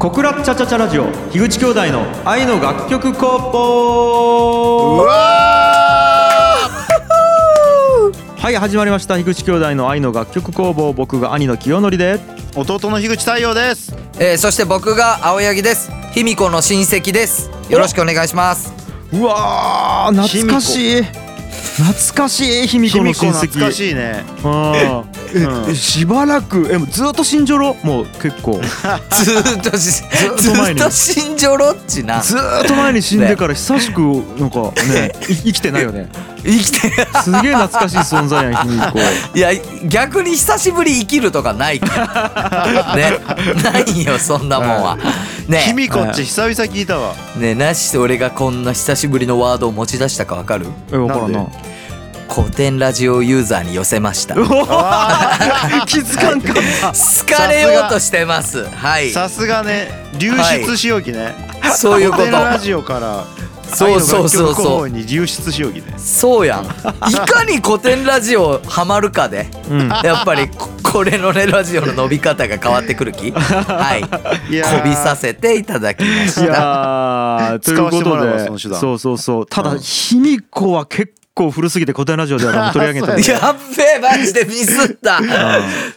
小倉チャチャチャラジオ樋口兄弟の愛の楽曲工房うわ はい始まりました。樋口兄弟の愛の楽曲工房僕が兄の清則で。ー弟の樋口太陽です。えー、そして僕が青柳です。卑弥呼の親戚です。よろしくお願いします。うわー懐かしい懐かしい卑弥呼の親戚懐かしいね。あーえうん。えしばらくえもうずっと新ジョロもう結構。ずーっとしずっと前に。ずっと新庄ロッチな。ずーっと前に死んでから久しくなんかねい生きてないよね。生きてすげえ懐かしい存在やん卑弥呼いや逆に久しぶり生きるとかないから。ね。ないよそんなもんは。ね。卑弥呼っち久々聞いたわ。ねなし俺がこんな久しぶりのワードを持ち出したかわかる？え分からんな。なん古典ラジオユーザーに寄せました。気づかんかった。好かれようとしてます。はい。さすがね流出しよきね。そういうこと。古典ラジオからそうそうそうそう。房に流出しよきね。そうやん。いかに古典ラジオハマるかでうん。やっぱりここれのねラジオの伸び方が変わってくる気。はい。こびさせていただきまいした。やーということでそうそうそう。ただうん。卑弥呼は結構古すぎて古典ラジオでは取り上げてるそうやっべえマジでミスった。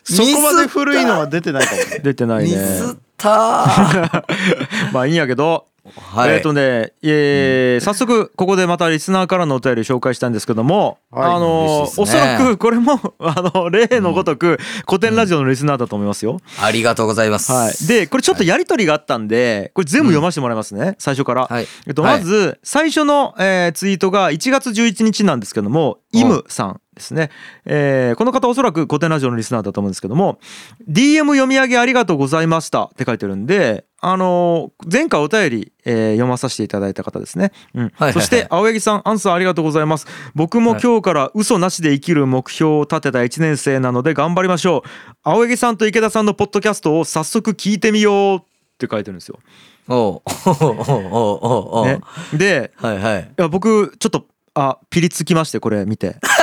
そこまで古いのは出てないかも。ね出てないミねスった。まあいいんやけどはい。えっ、とね、えー早速ここでまたリスナーからのお便り紹介したいんですけども、はい。あの嬉しいおそらくこれも あの例のごとく古典ラジオのリスナーだと思いますよ。ありがとうございます。はい、でこれちょっとやり取りがあったんでこれ全部読ませてもらいますね、最初から。はい。えっと、はい。まず最初の、えーツイートが1月11日なんですけどもイムさんですね、えーこの方おそらく古典ラジオのリスナーだと思うんですけども「DM 読み上げありがとうございました」って書いてるんで、あのー前回お便り、えー読まさせていただいた方ですね、うん。はいはいはい。そして青柳さんアンサーありがとうございます。僕も今日から嘘なしで生きる目標を立てた1年生なので頑張りましょう。青柳さんと池田さんのポッドキャストを早速聞いてみようって書いてるんですよ、おう。おうおうおうおう。おうね、ではいはい。いや僕ちょっとあピリつきましてこれ見て。あ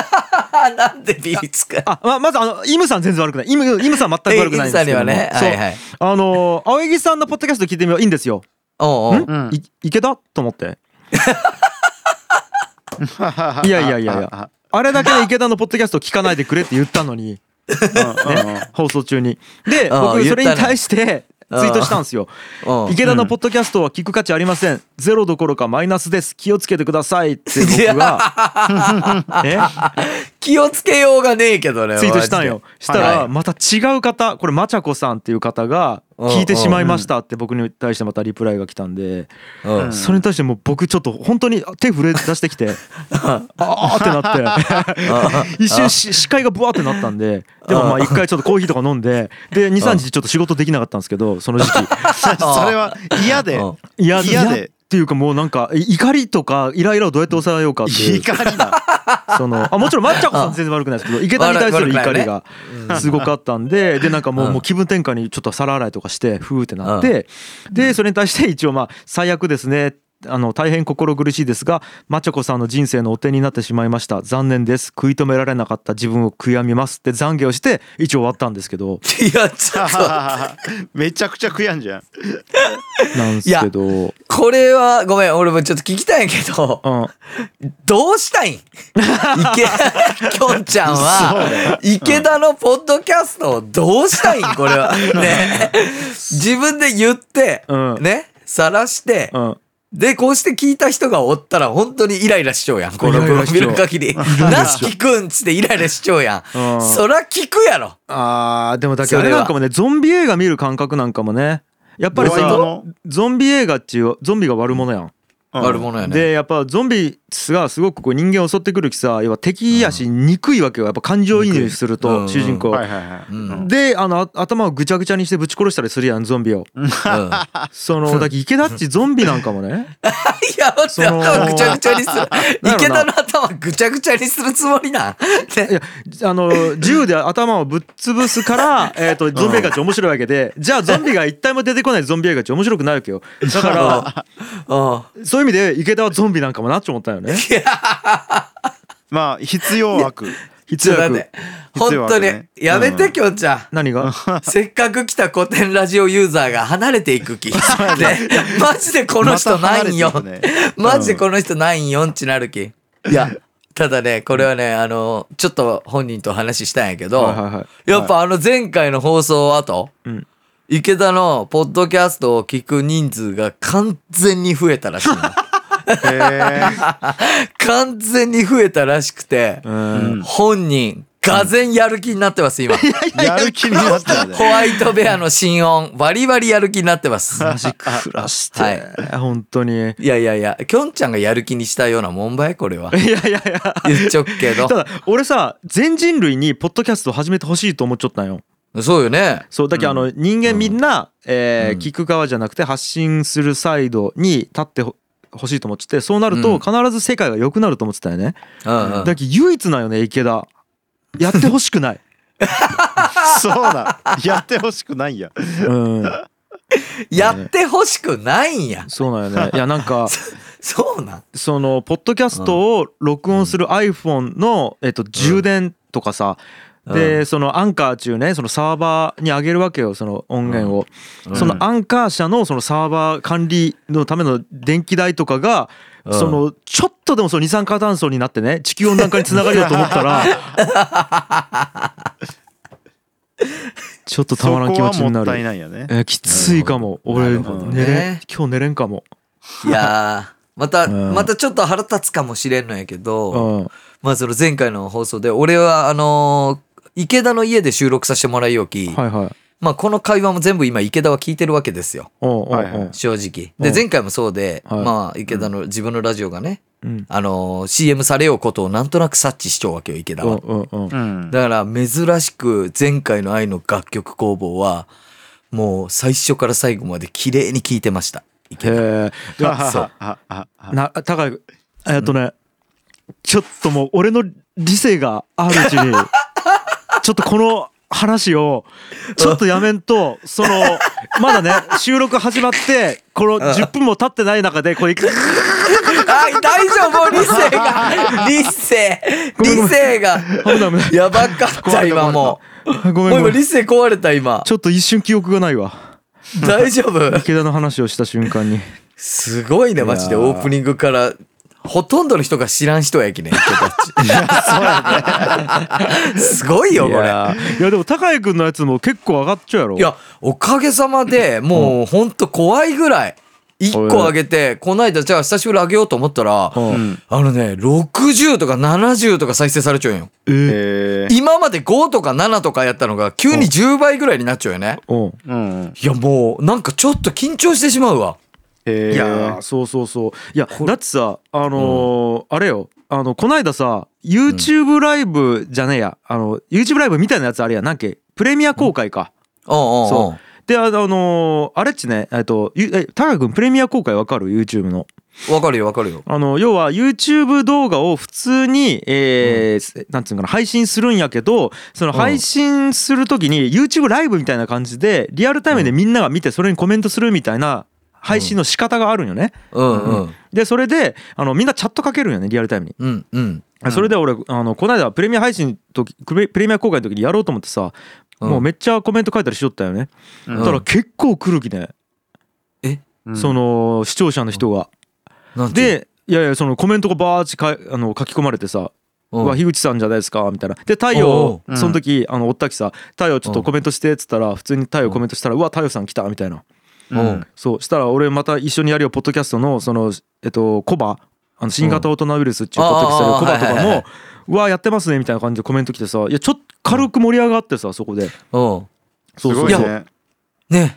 なんでビリつくあままずあのイムさん全然悪くない。イムイムさん全く悪くないんですけども。イムさんにはねそう。はいはい。あの青柳さんのポッドキャスト聞いてみよう。いいんですよ。おうおう。うん。い池田と思って。いやいやいやいや。あれだけで池田のポッドキャスト聞かないでくれって言ったのに。ね。放送中に。でああ僕それに対してツイートしたんですよ。池田のポッドキャストは聞く価値ありません。ゼロどころかマイナスです。気をつけてください。って僕が。ね気をつけようがねえけどねツイートしたんよ。したはいらまた違う方これまちゃこさんっていう方が聞いてしまいましたって僕に対してまたリプライが来たんでそれに対してもう僕ちょっと本当に手震え出してきて ああってなって一瞬し視界がブワーってなったんででもまあ一回ちょっとコーヒーとか飲んでで23日ちょっと仕事できなかったんですけどその時期。それは嫌で。嫌で。嫌っていうかもうなんか怒りとかイライラをどうやって抑えようかっていう。怒りだ。そのあもちろんまっちゃこさん全然悪くないですけど池田に対する怒りがすごかったんででなんかもうもう気分転換にちょっと皿洗いとかしてふーってなってでそれに対して一応まあ最悪ですねあの大変心苦しいですがまちゃこさんの人生の汚点になってしまいました。残念です。食い止められなかった自分を悔やみます。って懺悔をして一応終わったんですけど。いやちょっと。めちゃくちゃ悔やんじゃん。なんですけど。これはごめん俺もちょっと聞きたいんやけどうん。どうしたいん？池きょんちゃんは池田のポッドキャストをどうしたいん？これは。ね。自分で言ってうん。ね。晒してうんでこうして聞いた人がおったら本当にイライラしちゃうやん。このイライラしちゃう。見る限り。なし聞くんっつってイライラしちゃうやん。うん。そら聞くやろ。あーでもだけどあそれなんかもねゾンビ映画見る感覚なんかもね。やっぱりさゾンビ映画っていうゾンビが悪者やん。うん。悪者やね。でやっぱゾンビがすごくこう人間を襲ってくるきさ要は敵やし憎いわけよ。やっぱ感情移入すると主人公。はいはいはい。うん。であのあ頭をぐちゃぐちゃにしてぶち殺したりするやんゾンビを。うん。その だけ池田っちゾンビなんかもね。いや、待って、その頭ぐちゃぐちゃにする。池田の頭ぐちゃぐちゃにするつもりなん？いやあの銃で頭をぶっ潰すから、えー、とゾンビ映画っち面白いわけで。じゃあゾンビが一体も出てこないゾンビ映画っち面白くないわけよ。だからうん。そういう意味で池田はゾンビなんかもなって思ったよね。まあ必要悪必要悪ちょっと待って。本当にやめてうんきょんちゃん。何が？せっかく来た古典ラジオユーザーが離れていく気。ね、マジでこの人ない ん。よ。マジでこの人ないんよんちなるき。いや、ただね、これはね、あの、ちょっと本人と話したんやけど、はいはいはい。やっぱあの前回の放送後、うん池田のポッドキャストを聞く人数が完全に増えたらしいの。へ完全に増えたらしくて、うん本人、がぜんやる気になってます、今。えやる気になったよねホワイトベアの心音、バリバリやる気になってます。マジ暮らして、はい本当にいやいやいや、きょんちゃんがやる気にしたようなもんばいこれは。いやいやいや言っちょっけどた。だ俺さ全人類にポッドキャストを始めてほしいと思っちゃったんよそうよね。そうだけどあの人間みんな、え聞く側じゃなくて発信するサイドに立ってほ欲しいと思っててそうなるうん。と必ず世界が良くなると思ってたよね。だけど唯一なんよね池田やってほしくない。そうな。んやってほしくないんや。うん。やってほしくないんや。そうなんよね。いやなんか そうなん。そのポッドキャストを録音する iPhone の、えっと、充電とかさ、うでそのアンカー中ねそのサーバーに上げるわけよその音源を、うん。そのアンカー社のそのサーバー管理のための電気代とかが、うん。そのちょっとでもその二酸化炭素になってね地球温暖化につながるようと思ったら ちょっとたまらん気持ちになる。ないよね。えーきついかも。俺寝れん今日寝れんかも、いやー、また、うん。またちょっと腹立つかもしれんのやけど、うん、まあその前回の放送で、俺はあのー池田の家で収録させてもらいよき、はいはい。まあこの会話も全部今池田は聞いてるわけですよ。おうおうおう、はいはい。正直。で、う。ん前回もそうで、はい。まあ池田の自分のラジオがね、うん。あのー CM されようことをなんとなく察知しちゃうわけよ、池田は。うんうんう。んうん。だから珍しく前回の愛の楽曲工房は、もう最初から最後まで綺麗に聴いてました。池田。へえ そう。あああな高いえっとね、ちょっともう俺の理性があるうちに ちょっとこの話をちょっとやめんとそのまだね収録始まってこの10分も経ってない中でこれ はい、大丈夫、理性が、理性、理性が、やばかった、今もう。もう今、ごめん。ごめん理性壊れた、今。ちょっと一瞬記憶がないわ。大丈夫。池田の話をした瞬間に。すごいね、マジで、オープニングから。ほとんどの人が知らん人やきね。すごいよ、これ。いやいやでも高井君のやつも結構上がっちゃうやろいや、おかげさまでもうほんと怖いぐらい。一個あげて、この間じゃあ久しぶりあげようと思ったら、あのね、60とか70とか再生されちゃうんよ。ええー今まで5とか7とかやったのが急に10倍ぐらいになっちゃうよね。うんうんいやもうなんかちょっと緊張してしまうわ。えー。いやーそうそうそう。いやだってさあのーあれよ。あのこないださ YouTube ライブじゃねえや。あの YouTube ライブみたいなやつあれやなんけ？プレミア公開か、うん。うんうんそであのーあれっちねえっとゆえ高君プレミア公開わかる？YouTube の。わかるよわかるよ。あの要は YouTube 動画を普通に、えーなんつうのかな配信するんやけどその配信する時に YouTube ライブみたいな感じでリアルタイムでみんなが見てそれにコメントするみたいな配信の仕方があるんよね。うんうん。でそれであのみんなチャットかけるんよねリアルタイムに。うんうん。それで俺あのこの間プレミア配信時プレプレミア公開の時にやろうと思ってさ、うんもうめっちゃコメント書いたりしとったよね。うんだから結構来るきね、うんその視聴者の人が。でいやいやそのコメントがバーッチかあの書き込まれてさ「うんうわ樋口さんじゃないですか」みたいな。で太陽その時あのおったきさ「太陽ちょっとコメントして」っつったら普通に太陽コメントしたら「うわ太陽さん来た」みたいな。うん。そうしたら俺また一緒にやるよポッドキャストのそのえっとコバ。あの新型オトナウイルスっていうポッドキャストやるコバとかも「うわやってますね」みたいな感じでコメント来てさいやちょっと軽く盛り上がってさそこで。うん。そうすそうそう。ごいね。ね。え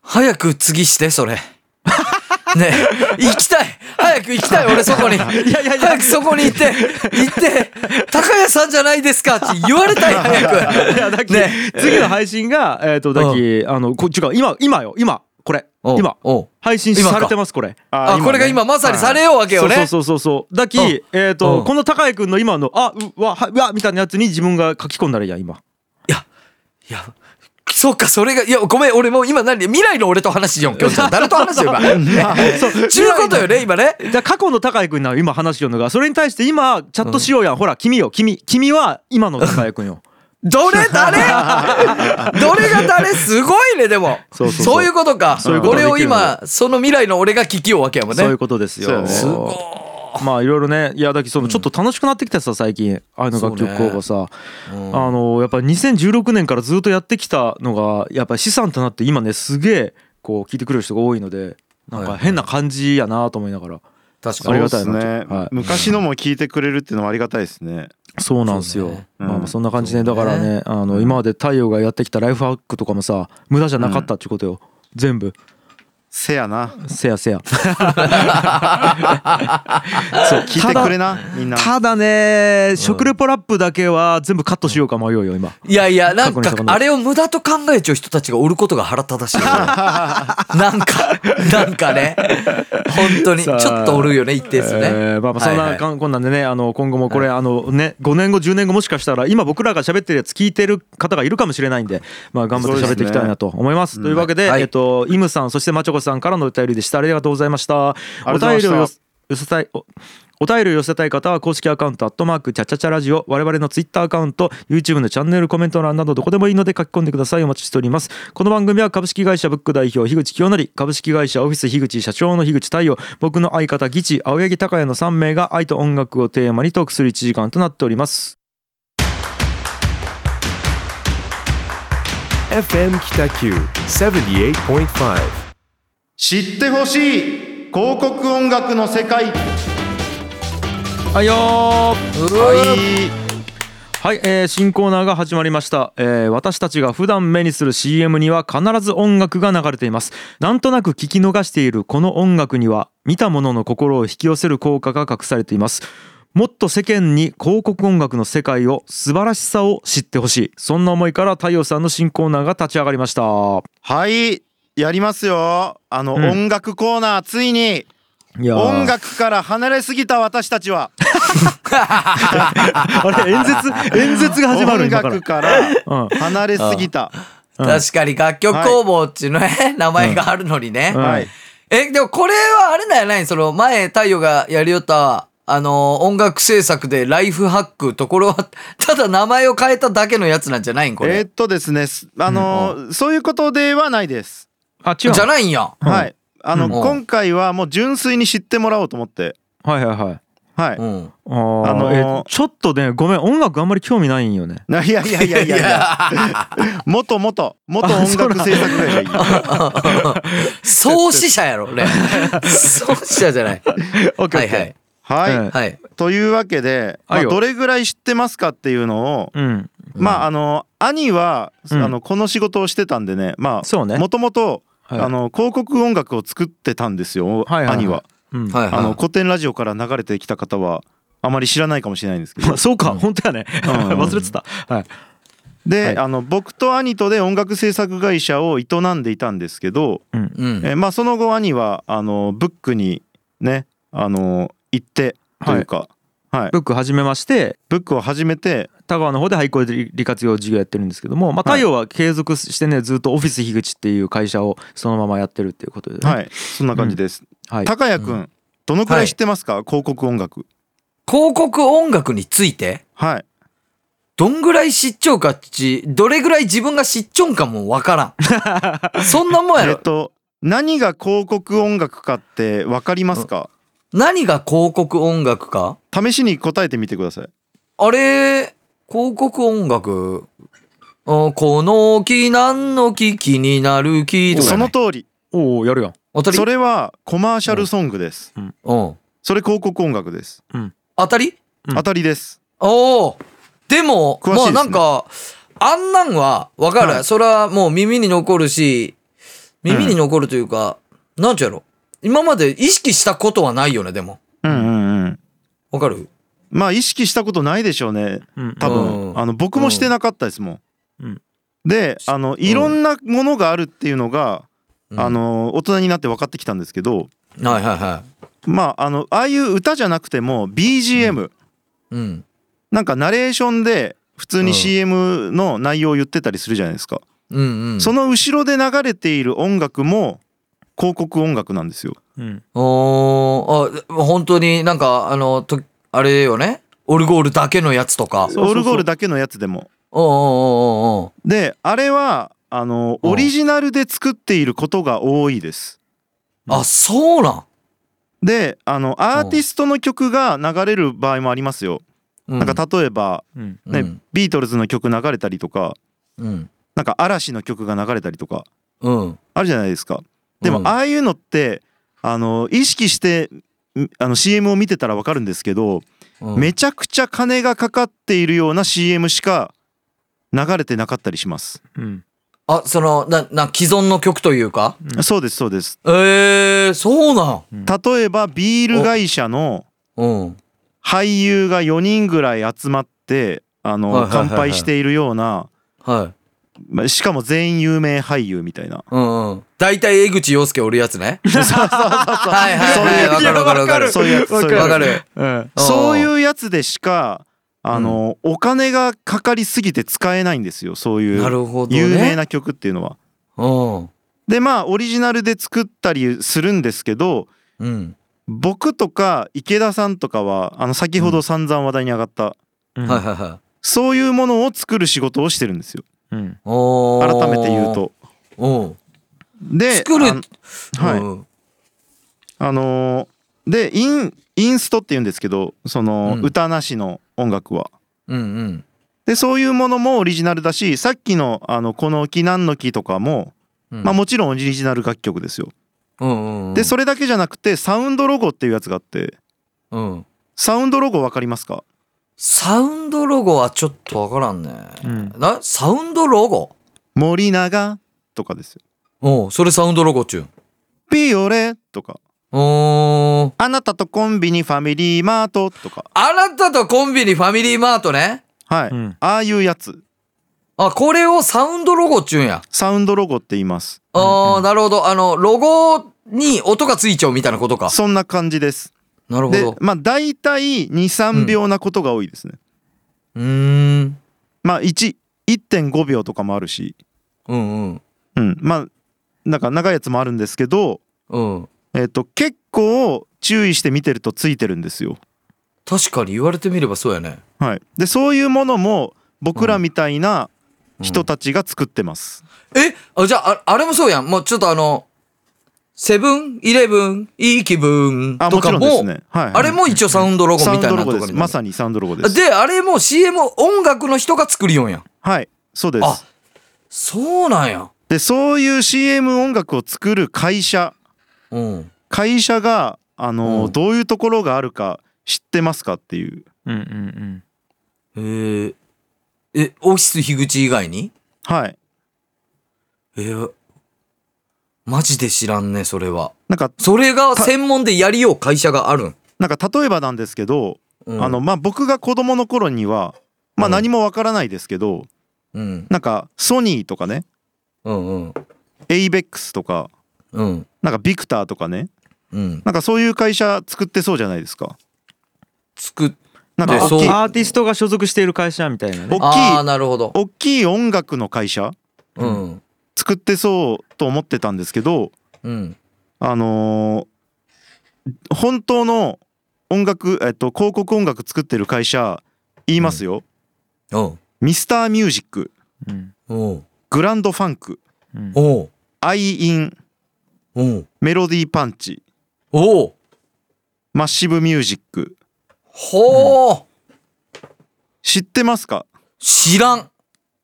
早く次してそれ。ね。え行きたい。早く行きたい俺そこに。いやいやいや。早くそこに行って行って高谷さんじゃないですかって言われたい早く。いやだっけね。次の配信がえっとだっけあのこ違う今今よ今これ。今。配信されてますこれ。あこれが今まさにされよようわけよね。そうそうそうそう。だきうん。えっうん。とこの高井君の今のあうわはうわみたいなやつに自分が書き込んだらいいや今。いや、いや、そっかそれがいやごめん俺もう今何未来の俺と話しよんきょんちゃん誰と話してるかそうちゅうことよね今ね。じゃあ過去の高井君な今話しよるのがそれに対して今チャットしようやん、ほら君よ。君君は今の高井君よ。どれ誰？どれが誰？すごいねでも。そうそうそう。いうことか。俺を今その未来の俺が聞きようわけやもんね。そういうことですよ。すごいまあいろいろねいやだけどそのちょっと楽しくなってきたさ最近ああいうの楽曲候補さ、うん。あのやっぱ2016年からずっとやってきたのがやっぱり資産となって今ねすげえこう聞いてくれる人が多いのでなんか変な感じやなと思いながら。確かに。ありがたいなそうですね、はい。昔のも聞いてくれるっていうのはありがたいですね。そうなんですよ、ねうんまあまあそんな感じで、ね。だからねあの今まで太陽がやってきたライフハックとかもさ無駄じゃなかったっていうことよ、全部せやな。せやせや。そう聞いてくれな。みんな。ただね食レポラップだけは全部カットしようか迷うよ今。いやいやなんかあれを無駄と考えちゃう人たちがおることが腹立たしいよ。なんかなんかね。本当にちょっとおるよね一定数ね、えーまあまあそんはい。はないかんこんなんでねあの今後もこれあのね5年後10年後もしかしたら今僕らが喋ってるやつ聞いてる方がいるかもしれないんでまあ頑張って喋っていきたいなと思います。というわけではい。えっとイムさんそしてまちょこさんからのお便りでしたありがとうございましたお便りをよ寄せたいおお便りを寄せたい方は公式アカウント、アットマーク、チャチャチャラジオ、我々のツイッターアカウント、YouTube のチャンネルコメント欄などどこでもいいので書き込んでください。お待ちしております。この番組は株式会社ブック代表、樋口清則、株式会社オフィス樋口社長の樋口太陽、僕の相方、ギチ、青柳高也の3名が愛と音楽をテーマにトークする1時間となっております。FM Kitaku 78.5. 知ってほしい広告音楽の世界。はいよー。はい。はい、えー新コーナーが始まりました、えー私たちが普段目にする CM には必ず音楽が流れています。なんとなく聞き逃しているこの音楽には見た者の心を引き寄せる効果が隠されています。もっと世間に広告音楽の世界を素晴らしさを知ってほしい。そんな思いから太陽さんの新コーナーが立ち上がりました。はいやりますよ。あの、うん。音楽コーナーついに。音楽から離れすぎた私たちは。あれ演説演説が始まる音今から。楽からうん。離れすぎた、うん。確かに楽曲工房っていうのね、名前があるのにね、うん。はい。えでもこれはあれだよねその前太陽がやりよったあの音楽制作でライフハックところは ただ名前を変えただけのやつなんじゃないん？これ、えーっとですねすあのーそういうことではないです、あ違うじゃないんや。うん。はい。あの、うん。今回はもう純粋に知ってもらおうと思って。はいはいはい。はい、うん。あのーえちょっとねごめん音楽あんまり興味ないんよね。いやいやいやいやいや。元元元音楽制作会社いい。創始者やろね創始者じゃない。オッケーオッケー。はいはい。はい、うんはい。というわけで、まあ、はいよ。どれぐらい知ってますかっていうのを、うん。まああの兄は、うん。あのこの仕事をしてたんでねまあそうね。もともとはい。あの広告音楽を作ってたんですよ、はいはいはい。兄は。うん。はいはいあの古典ラジオから流れてきた方はあまり知らないかもしれないんですけど。そうか。本当やね。うん。忘れてた。はい。で、はい。あの僕と兄とで音楽制作会社を営んでいたんですけど、うん。うん。えまあその後兄はあのブックにねあの行ってというか、はい。ブック始めましてブックを始めて田川の方で廃校で利活用事業やってるんですけどもまあ太陽は継続してねずっとオフィス樋口っていう会社をそのままやってるっていうことでね。はい。そんな感じです。はい。高谷くん、どのくらい知ってますか、広告音楽。広告音楽について？はい。どんぐらい知っちゃうかっちどれぐらい自分が知っちゃうんかもわからん。そんなもんやろ。えっと何が広告音楽かってわかりますか、何が広告音楽か？試しに答えてみてください。あれ広告音楽。あこの木何の木気になる木とかそやないの通り。おおやるやん。当たり？それはコマーシャルソングです。うん。それ広告音楽です。当たり？うん。当たりです。おおでも詳しいですね。まあなんかあんなんはわかる、はい。それはもう耳に残るし耳に残るというか、なんちゅうやろ。今まで意識したことはないよねでも。うんうんうん。わかる？まあ意識したことないでしょうね。うん。多分、うん。あの僕もしてなかったですもん。うん。であのいろんなものがあるっていうのが、うん。あの大人になって分かってきたんですけど、はいはいはまああのああいう歌じゃなくても BGM、いうん。なんかナレーションで普通にうん。CM の内容を言ってたりするじゃないですか。うんうん。その後ろで流れている音楽も広告音楽なんですよ。うん。おー。あ、本当になんか、あの、とあれよね？オルゴールだけのやつとか。そうそうそうオルゴールだけのやつでも。おうおうおうおうであれはあのうんオリジナルで作っていることが多いです。あ、そうなん？であのアーティストの曲が流れる場合もありますよ。うなんか例えば、うんねうんビートルズの曲流れたりとかうん。なんか嵐の曲が流れたりとかうん。あるじゃないですか。でも、うんああいうのってあの意識してんあの CM を見てたらわかるんですけど、うんめちゃくちゃ金がかかっているような CM しか流れてなかったりします。うんあ、その、な、な、既存の曲というか？そうですそうです。えー、そうなん。例えばビール会社のうん。俳優が4人ぐらい集まってあの乾杯しているようなはい。まあしかも全員有名俳優みたいなうんうん。大体江口洋介おるやつね。そうそうそうそう。はいはいはい。わかるわかるわかる。そういうやつわかる。うんそういうやつでしかあの、お金がかかりすぎて使えないんですよそういなう。有名な曲っていうのは。うん。でまあオリジナルで作ったりするんですけどうん。僕とか池田さんとかはあの先ほど散々話題に上がった、うん。そういうものを作る仕事をしてるんですようん改めて言う。と。うん。で作るはい、うんあのーでインインストって言うんですけどその、うん歌なしの音楽は。うんうん。でそういうものもオリジナルだしさっきの「あのこの木なんの木」とかも、うんまあ、もちろんオリジナル楽曲ですよ。うんうんうん。でそれだけじゃなくてサウンドロゴっていうやつがあってうん。サウンドロゴわかりますか？サウンドロゴはちょっとわからんね。うんな、サウンドロゴ？森永とかですよ。おうそれサウンドロゴっちゅうん。ピオレとかおーあなたとコンビニファミリーマートとかあなたとコンビニファミリーマートね。はい、うんああいうやつあ、これをサウンドロゴっちゅうんや。サウンドロゴって言います。ああ、なるほど。あの、ロゴに音がついちゃうみたいなことか。そんな感じです。でなるほど。まあ大体23秒なことが多いですね。うーん。まあ1 1.5秒とかもあるし、うんうん。うん、まあなんか長いやつもあるんですけど、うん。えっと結構注意して見てるとついてるんですよ。確かに言われてみればそうやね。はい、でそういうものも僕らみたいな人たちが作ってます。え？あじゃああ、あれもそうやん。もうちょっとあの、セブン、イレブン、いい気分とかも、ね。はい、あれも一応サウンドロゴみたい。なとこまさにサウンドロゴです。で、あれも CM 音楽の人が作りよんやん。はい、そうであす。そうなんや。でそういう CM 音楽を作る会社うん。会社があの、うんどういうところがあるか知ってますかっていう。うんうんえー、え、オフィス樋口以外に？はい。えー、マジで知らんね、それは。なんかそれが専門でやりよう会社があるん？なんか例えばなんですけど、うんあのまあ僕が子供の頃にはまあうん何もわからないですけど、うん。なんかソニーとかね、うんうん。エイベックスとか、うん。なんかビクターとかね、うん。なんかそういう会社作ってそうじゃないですか？作っなんでそうかアーティストが所属している会社みたいなね大ああ、きいなるほど。大きい音楽の会社？うん。作ってそうと思ってたんですけど、うん。あのー本当の音楽えっと広告音楽作ってる会社言いますよ。おう。ミスターミュージック、うん。グランドファンク、う。んアイイン、Melody Punch、 Massive Music。ほう。知ってますか？知らん。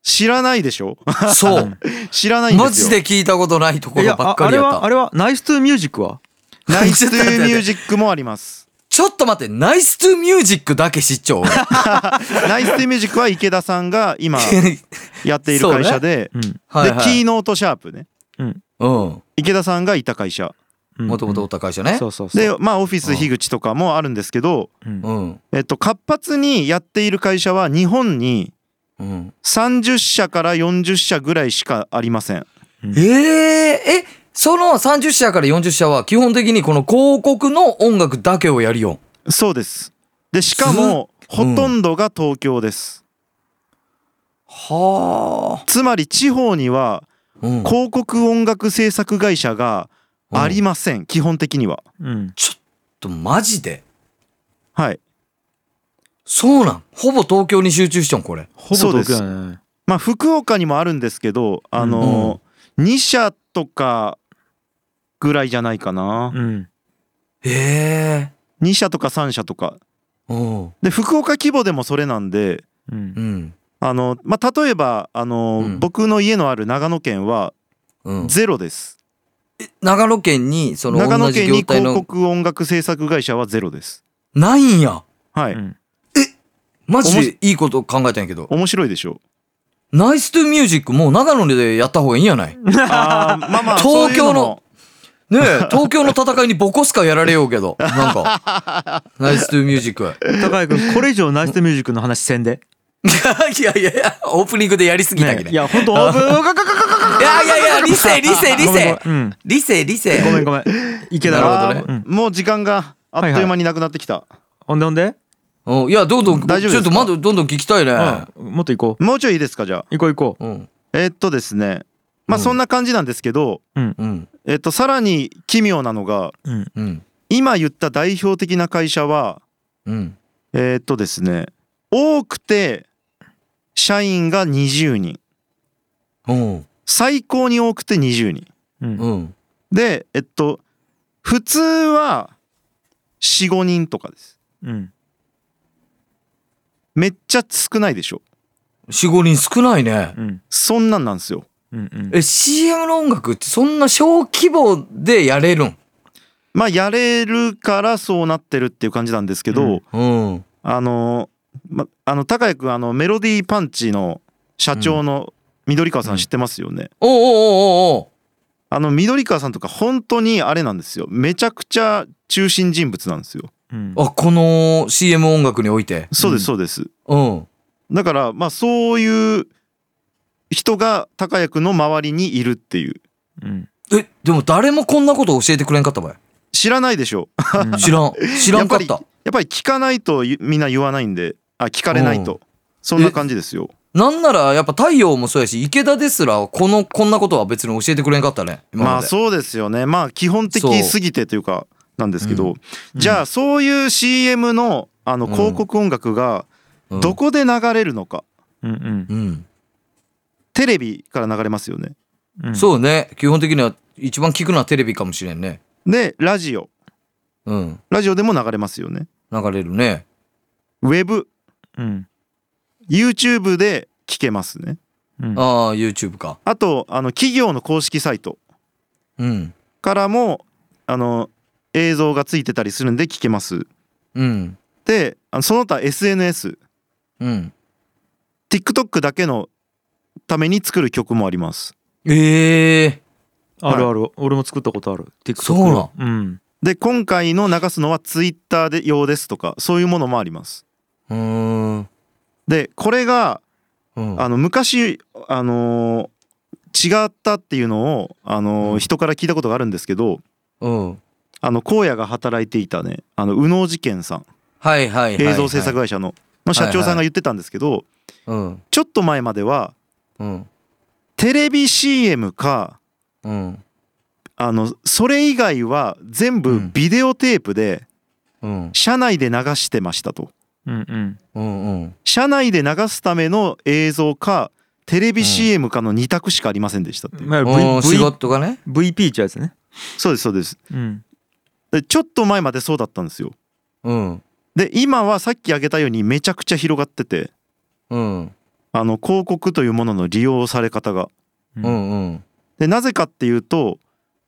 知らないでしょ？そう。知らないんですよ。マジで聞いたことないところばっかりやった。はあれはナイストゥーミュージックはナイストゥーミュージックもあります。ちょっと待って、ナイストゥミュージックだけ知っちゃおう。ナイストゥーミュージックは池田さんが今 やっている会社で、うんはいはい。でキーノートシャープね。うん。池田さんがいた会社。うんもともとおった会社ね。そうそうそうで、まあオフィス樋口とかもあるんですけど、うんうん。えっと活発にやっている会社は日本にうん。30社から40社ぐらいしかありません。えええ、その30社から40社は基本的にこの広告の音楽だけをやるよ。そうです。でしかもほとんどが東京です。はつまり地方にはあ。うん。広告音楽制作会社がありません基本的にはうんとマジで？はいそうなん？ほぼ東京に集中しちゃうんこれ。ほぼそうです。東京やね。まあ福岡にもあるんですけどあの2社とかぐらいじゃないかな。うん。へえ。2社とか3社とか。う。ん。で福岡規模でもそれなんでうん。うん。あのまあ例えばあの、うん。僕の家のある長野県はうん。ゼロです。長野県にその長同じ野県に業態の広告音楽制作会社はゼロです。ないんや。はい、うんマジでいいこと考えたんやけど。面白いでしょ。ナイストゥミュージックもう長野でやった方がいいんやない？ね あーまあまあ 東京のそういうも。え、東京の戦いにボコスカやられようけど。なんか。ナイストゥミュージック。高井君これ以上ナイスミュージックの話せんで？いやいやいや、オープニングでやりすぎたけど。ねいや本当オー。プンいやいやいや、理性、理性、理性理性、理性。ごめんごめん。池田なるほどね。もう時間があっという間になくなってきた、ほんでほんで？うん。いや、どんどん、大丈夫ですか？ちょっとまだどんどん聞きたいね。うん。もっと行こう。もうちょいいいですか？じゃあ。行こう行こう。ん。えーっとですね。まあうん。そんな感じなんですけど、うん。えーっとさらに奇妙なのがううん。うん。今言った代表的な会社はうん。えーっとですね多くて社員が20人。うん。最高に多くて20人。うん。うん。でえっと普通は45人とかです。うんめっちゃ少ないでしょ。4、5人少ないね。うん。そんなんなんですよ。うんうん。え、CM の音楽ってそんな小規模でやれるん？まあやれるからそうなってるっていう感じなんですけど、うん。うん。あのまあの高谷君あのメロディーパンチの社長の緑川さん知ってますよね、おうおうおうおう。あの緑川さんとか本当にあれなんですよ。めちゃくちゃ中心人物なんですようん。あ、この CM 音楽において。そうですそうです、うん。だからまあそういう人が高谷君の周りにいるっていう。うん。え、でも誰もこんなこと教えてくれんかったばい。知らないでしょ。うん。知らん。知らんかった。やっぱり聞かないとゆみんな言わないんで。あ聞かれないと。そんな感じですよ。なんならやっぱ太陽もそうやし池田ですらこのこんなことは別に教えてくれんかったね。今まあそうですよね。まあ基本的すぎてというかなんですけど、じゃあそういう CM のあのうん。広告音楽がうん。どこで流れるのか、うんうん。うん、テレビから流れますよね。うん。そうね。基本的には一番聞くのはテレビかもしれんね。でラジオ。うん。ラジオでも流れますよね。流れるね。ウェブ。うん。YouTube で聞けますね。うん。ああ YouTube か。あとあの企業の公式サイト。うん。からもあの映像がついてたりするんで聞けます。うん。でその他 SNS うん。TikTok だけのために作る曲もあります。ええ。あるある。俺も作ったことある。TikTok そうなん。うん。で今回の流すのは Twitter で用ですとかそういうものもあります。うーん。でこれがうん。あの昔あのー違ったっていうのをあのーうん。人から聞いたことがあるんですけどうんあの荒野が働いていたねあの宇野事件さん。はいはいはい、はい、映像制作会社のの社長さんが言ってたんですけどうん。ちょっと前まではうん。テレビ CM かうん。あのそれ以外は全部うん。ビデオテープでうん。社内で流してましたと。うんうん。うんうん。社内で流すための映像かテレビ CM かの2択しかありませんでしたっていう、まあ仕 V 事がね。VP ってやつね。そうですそうです。うんでちょっと前までそうだったんですよ。うん。で今はさっき挙げたようにめちゃくちゃ広がってて。うん。あの広告というものの利用され方が。うんうん。うんでなぜかっていうと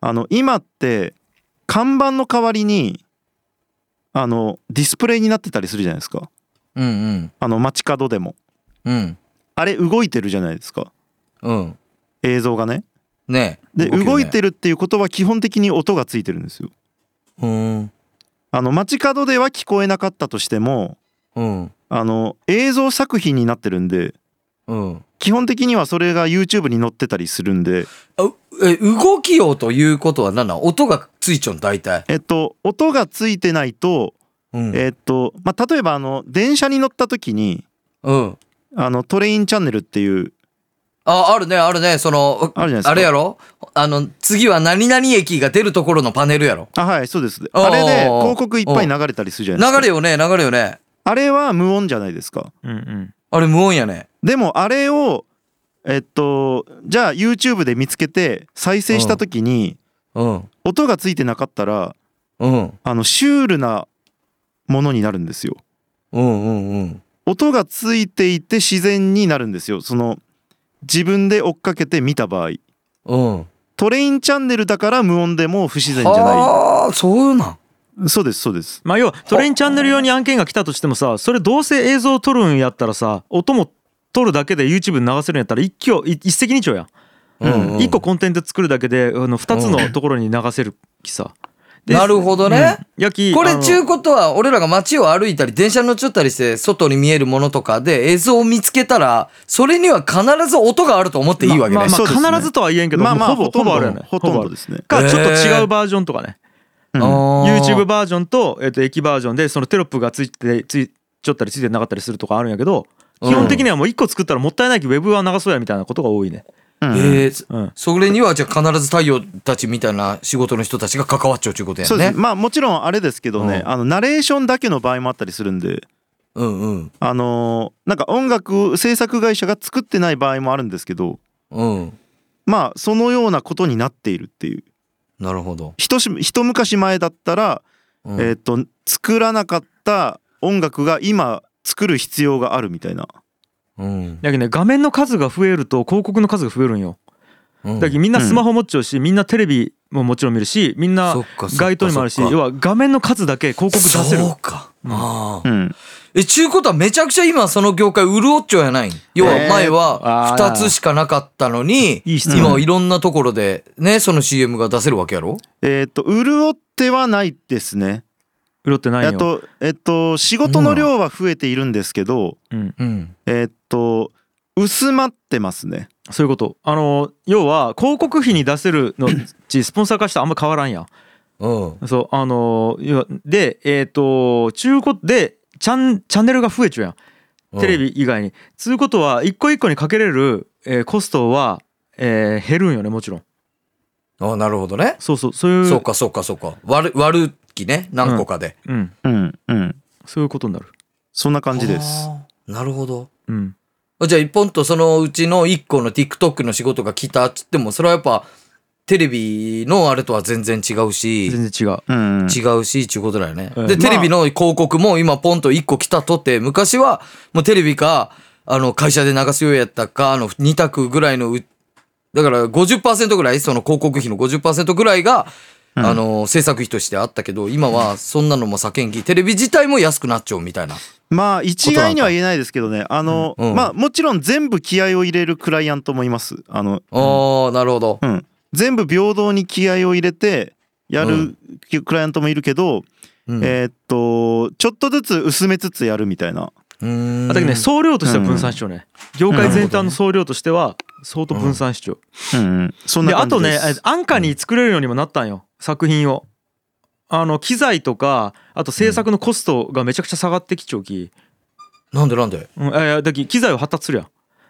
あの今って看板の代わりにあのディスプレイになってたりするじゃないですか。うんうん。あの街角でも。うん。あれ動いてるじゃないですか。うん。映像がね。ね。で動いてるっていうことは基本的に音がついてるんですよ。うんあの街角では聞こえなかったとしてもうん。あの映像作品になってるんでうん。基本的にはそれが YouTube に載ってたりするんで。あえ動きようということは何なん音がついちゃうん大体。えっと音がついてないとうん。えっとまあ例えばあの電車に乗った時にうん。あのトレインチャンネルっていうああるねあるね。そのあるじゃないですか。れやろ？あの次は何々駅が出るところのパネルやろ。あはいそうです。あれで広告いっぱい流れたりするじゃないですか。流れよね流れよね。あれは無音じゃないですか。うんうん。あれ無音やね。でもあれをえっとじゃあ YouTube で見つけて再生した時にうん。音がついてなかったらうん。あのシュールなものになるんですよ。うんうんうん。音がついていて自然になるんですよ。その自分で追っかけて見た場合。うん。トレインチャンネルだから無音でも不自然じゃなああそういうなん。いそうですそうです。まあ要はトレインチャンネル用に案件が来たとしてもさそれどうせ映像を撮るんやったらさ音も撮るだけで YouTube に流せるんやったら一挙い一石二鳥やん。うんうん。一個コンテンツ作るだけであの二つのところに流せるきさ。でなるほどね。うん。やきこれうことは俺らが街を歩いたり電車に乗っちゃったりして外に見えるものとかで映像を見つけたらそれには必ず音があると思っていいわけね。まあまあ必ずとは言えんけど、まあまあほぼほぼあるよね。ほとんぼ。あるどですね。かちょっと違うバージョンとかね。うん。YouTube バージョンとえっと駅バージョンでそのテロップがついてついちょったりついてなかったりするとかあるんやけど、基本的にはもう一個作ったらもったいないけどウェブは流そうやみたいなことが多いね。うんえー。うん。それにはじゃあ必ず太陽たちみたいな仕事の人たちが関わっちゃうちゅうことやね。そうです。まあもちろんあれですけどねうん。あのナレーションだけの場合もあったりするんで。うんうん。あのーなんか音楽制作会社が作ってない場合もあるんですけど。うん。まあそのようなことになっているっていう。なるほど。一し一昔前だったら、うん。えっ、と作らなかった音楽が今作る必要があるみたいなうん。だけどね画面の数が増えると広告の数が増えるんよ。うん。だけどみんなスマホ持っちゃうし、みんなテレビももちろん見るしみんな街頭にもあるし要は画面の数だけ広告出せる。そうか。ああ。うん。え、ちゅうことはめちゃくちゃ今その業界潤っちゃうやない。ん要はえー。前はあー。2つしかなかったのに、いい質問。今はいろんなところでね、その CM が出せるわけやろ？えっ、と潤ってはないですね。潤ってないよ。えっとえっと仕事の量は増えているんですけどうん、うん。えっと薄まってますねそういうことあの要は広告費に出せるのち スポンサー化したらあんま変わらんやん。うん。そうあのでえっ、と中古でチャンチャンネルが増えちゃうやんテレビ以外に。つうことは一個一個にかけれる、えーコストは、えー減るんよねもちろん。あなるほどね。そうそうそういうそうかそうかそうか。割る、割る気ね。何個かで。うん、うんうんそういうことになる。そんな感じですあーなるほど。うん、じゃあ一本とそのうちの一個の TikTok の仕事が来たっつっても、それはやっぱテレビのあれとは全然違うし、全然違う。うん違うし、ちゅうことだよね。うんで、まあテレビの広告も今ポンと一個来たとって、昔はもうテレビか、あの、会社で流すようやったか、あの、二択ぐらいのう、だから50%ぐらい、その広告費の50%ぐらいが、うん。あの、制作費としてあったけど、今はそんなのも叫んき、テレビ自体も安くなっちゃうみたいな。まあ一概には言えないですけどね。あの、うんまあもちろん全部気合を入れるクライアントもいます。あの、ああ、なるほど。うん、全部平等に気合を入れてやるクライアントもいるけど、うん。えーっとちょっとずつ薄めつつやるみたいな。うーん。あだけどね総量としては分散しちゃうね。業界全体の総量としては相当分散しちゃう。うん。うん。そんでな感じです。あとね安価に作れるようにもなったんよ作品を。あの機材とかあと制作のコストがめちゃくちゃ下がってきちゃうき、なんでなんで？うん、いやだき機材を発達するやん。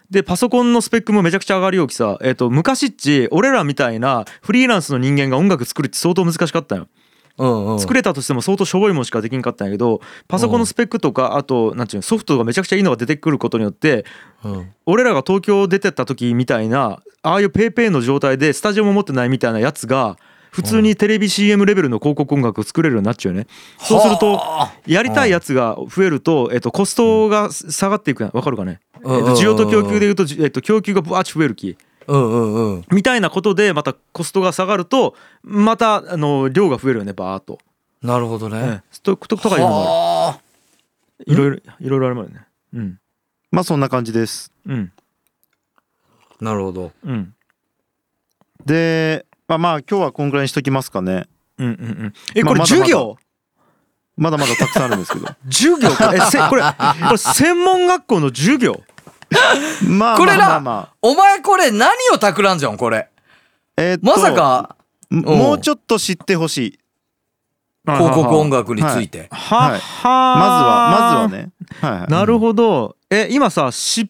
でパソコンのスペックもめちゃくちゃ上がるようきさ、えっと昔っち俺らみたいなフリーランスの人間が音楽作るって相当難しかったんよ。うんうん。作れたとしても相当しょぼいもんしかできんかったんやけどパソコンのスペックとかあとなんていうのソフトがめちゃくちゃいいのが出てくることによってうん俺らが東京出てった時みたいなああいうぺーぺーの状態でスタジオも持ってないみたいなやつが普通にテレビ CM レベルの広告音楽を作れるようになっちゃうよね。そうするとはあやりたいやつが増えると、えっと、コストが下がっていくわかるかね、えっうんと、需要と供給でいうと、じえっと、供給がバーッと増えるきうんうんうん。みたいなことでまたコストが下がるとまたあの量が増えるよねバーッと。なるほどね。ええとととかいうのもいろいろいろいろあるもんね。うん。まあそんな感じです。うん。なるほど。うん。でまあまあ今日はこんぐらいにしときますかね。うんうんうん。えこれ授業？まだまだたくさんあるんですけど。授業これえせこれこれ専門学校の授業？まあこれなまあまあまあ。お前これ何を企んじゃんこれ？えーまさか？もうちょっと知ってほしい。広告音楽楽について。ははい。はまずはまずはね。はいはい。なるほど。え今さ疾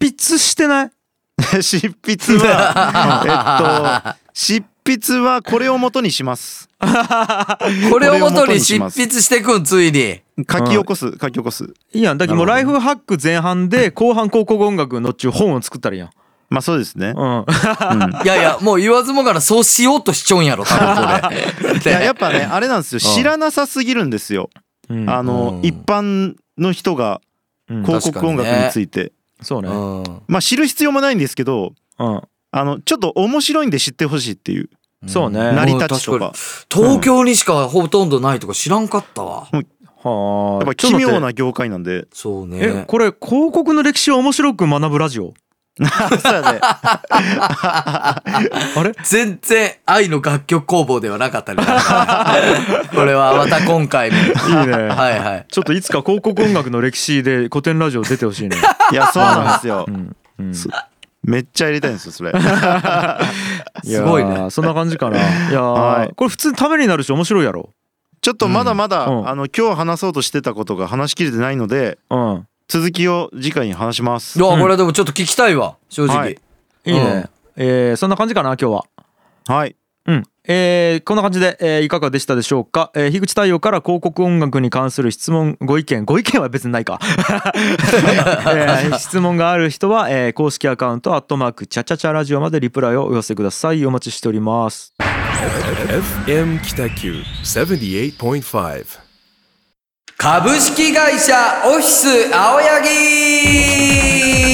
筆してない？執筆は えっと執筆はこれを元にします。これをもとに執これを元にします筆してくんついに。書き起こす書き起こす。いいやん。だけどもうライフハック前半で後半高校音楽のっちゅう本を作ったらいいやん。まあそうですね。うん。うん。いやいやもう言わずもがなそうしようとしちょんやろ多分これ。いややっぱねあれなんですよ。うん。知らなさすぎるんですよ。うん。あのうん。一般の人がうん。広告音楽について。そうね。うん。まあ知る必要もないんですけどうんあのちょっと面白いんで知ってほしいっていう。そうね。成り立ちとか。東京にしかほとんどないとか知らんかったわ。はあやっぱ奇妙な業界なんで。そうえねこれ広告の歴史を面白く学ぶラジオ？そうやね。あれ？全然愛の楽曲工房ではなかったね これはまた今回も。いいね。はいはい。ちょっといつか広告音楽の歴史で古典ラジオ出てほしいね。いやそうなんですよ。うん。うん。そめっちゃやりたいんですよそれ。すごいね。そんな感じかな。いやー、はい。これ普通にためになるし面白いやろ。ちょっとまだまだ、うん。あの今日話そうとしてたことが話しきれてないのでうん。続きを次回に話します。いやこれでもちょっと聞きたいわ正直、はい。いいね、うん。えーそんな感じかな今日は。はい。うんえーこんな感じで、えーいかがでしたでしょうか、えー、樋口太陽から広告音楽に関する質問ご意見。ご意見は別にないか、えー質問がある人は、えー公式アカウント「アットマークチャチャチャラジオ」までリプライをお寄せください。お待ちしております。FM Kitaku 78.5. 株式会社オフィス青柳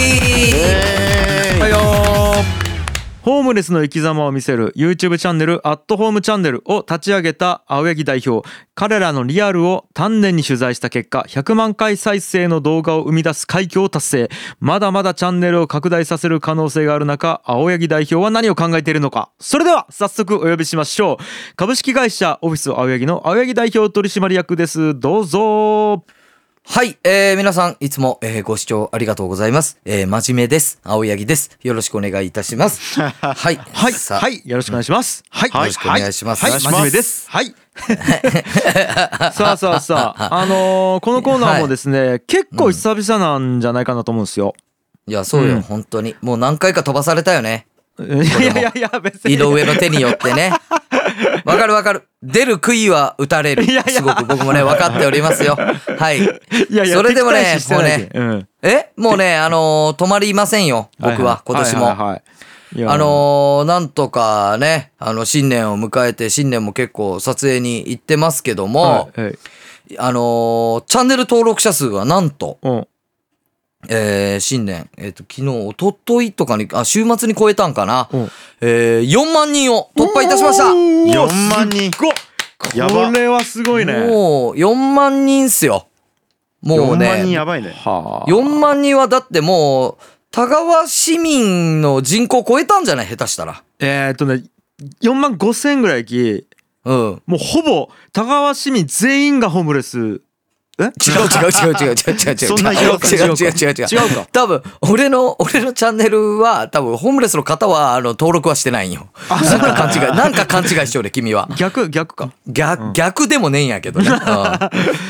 ホームレスの生き様を見せる YouTube チャンネル「アットホームチャンネル」を立ち上げた青柳代表。彼らのリアルを丹念に取材した結果100万回再生の動画を生み出す快挙を達成。まだまだチャンネルを拡大させる可能性がある中青柳代表は何を考えているのか。それでは早速お呼びしましょう。株式会社オフィス青柳の青柳代表取締役です。どうぞ。はい、えー、皆さんいつも、えー、ご視聴ありがとうございます、えー、真面目です。青柳です。よろしくお願いいたします。はいはいはいよろしくお願いします。はいよろしくお願いします。はい、真面目です。はい。さあさあさあ、あのーこのコーナーもですね、結構久々なんじゃないかなと思うんですよ。いやそうよ、うん。本当に。もう何回か飛ばされたよね。いやいやいや別に。井上の手によってねわかるわかる。出る杭は打たれる。いやいや。すごく僕もね分かっておりますよ。はい。いやいやそれでもね敵対視してないけんうん。え？もうねあのー止まりませんよ僕は今年も、はいはいはいあのーなんとかね、あの、新年を迎えて、新年も結構撮影に行ってますけども、はいはい。あのーチャンネル登録者数はなんと、うんえー新年、えっ、と、昨日、一昨日とかに、あ、週末に超えたんかな、うんえー、4万人を突破いたしましたおー4万人これはすごいね。もう、4万人っすよ。もう4万人ね、やばいねはあ。4万人はだってもう、田川市民の人口超えたんじゃない？下手したら。えーっとね、4万5千ぐらいき、うん。もうほぼ田川市民全員がホームレス。え？違う違う違う違う違う違う違う。そんな違う違う違う違う違う。違うか。多分、俺の、俺のチャンネルは、多分、ホームレスの方は、あの、登録はしてないんよ。なんか勘違い、なんか勘違いしちうる、君は。逆、逆か。逆、逆でもねえんやけどね。